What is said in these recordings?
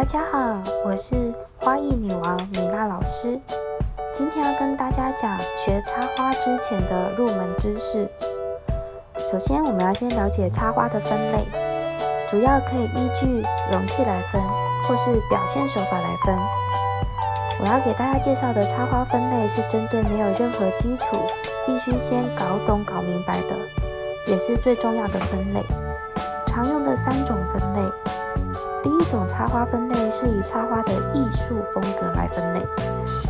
大家好，我是花艺女王米娜老师。今天要跟大家讲学插花之前的入门知识。首先，我们要先了解插花的分类，主要可以依据容器来分，或是表现手法来分。我要给大家介绍的插花分类是针对没有任何基础，必须先搞懂、搞明白的，也是最重要的分类。常用的三种分类，第一种插花分类是以插花的艺术风格来分类，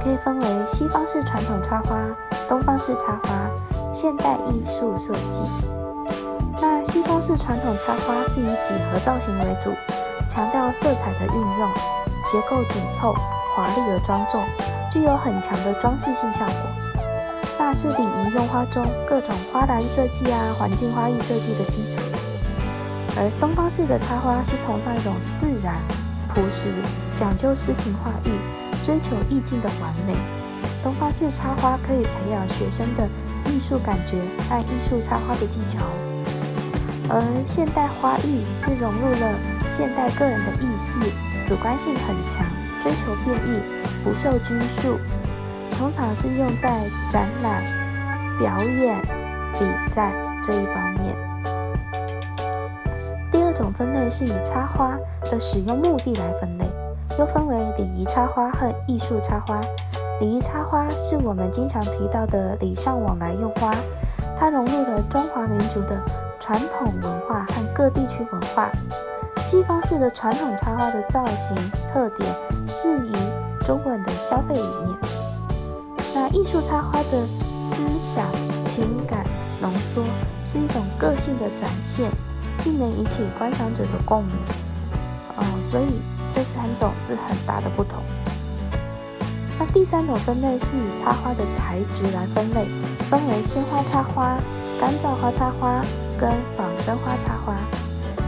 可以分为西方式传统插花、东方式插花、现代艺术设计。那西方式传统插花是以几何造型为主，强调色彩的运用，结构紧凑、华丽而庄重，具有很强的装饰性效果。那是礼仪用花中各种花篮设计啊、环境花艺设计的基础。而东方式的插花是崇尚一种自然、朴实、讲究诗情画意、追求意境的完美。东方式插花可以培养学生的艺术感觉和艺术插花的技巧，而现代花艺是融入了现代个人的意识，主观性很强，追求变异，不受拘束，通常是用在展览、表演、比赛这一方面。这种分类是以插花的使用目的来分类，又分为礼仪插花和艺术插花。礼仪插花是我们经常提到的礼尚往来用花，它融入了中华民族的传统文化和各地区文化。西方式的传统插花的造型特点适宜中国人的消费理念。那艺术插花的思想情感浓缩，是一种个性的展现。并能引起观赏者的共鸣，嗯，所以这三种是很大的不同。那第三种分类是以插花的材质来分类，分为鲜花插花、干燥花插花跟仿真花插花。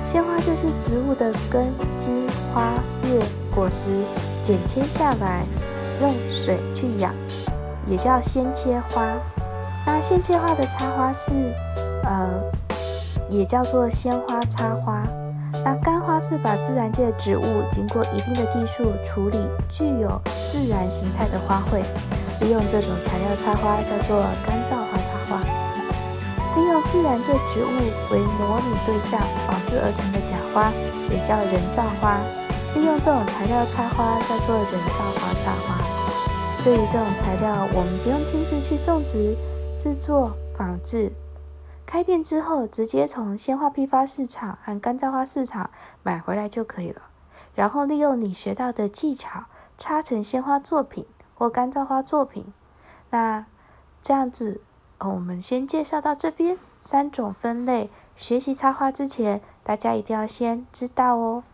鲜花就是植物的根茎、花叶、果实剪切下来，用水去养，也叫鲜切花。那鲜切花的插花是，呃。也叫做鲜花插花。那干花是把自然界植物经过一定的技术处理，具有自然形态的花卉，利用这种材料插花叫做干燥花插花。利用自然界植物为模拟对象仿制而成的假花，也叫人造花。利用这种材料插花叫做人造花插花。对于这种材料，我们不用亲自去种植、制作、仿制。开店之后，直接从鲜花批发市场和干燥花市场买回来就可以了。然后利用你学到的技巧，插成鲜花作品或干燥花作品。那这样子，我们先介绍到这边三种分类。学习插花之前，大家一定要先知道哦。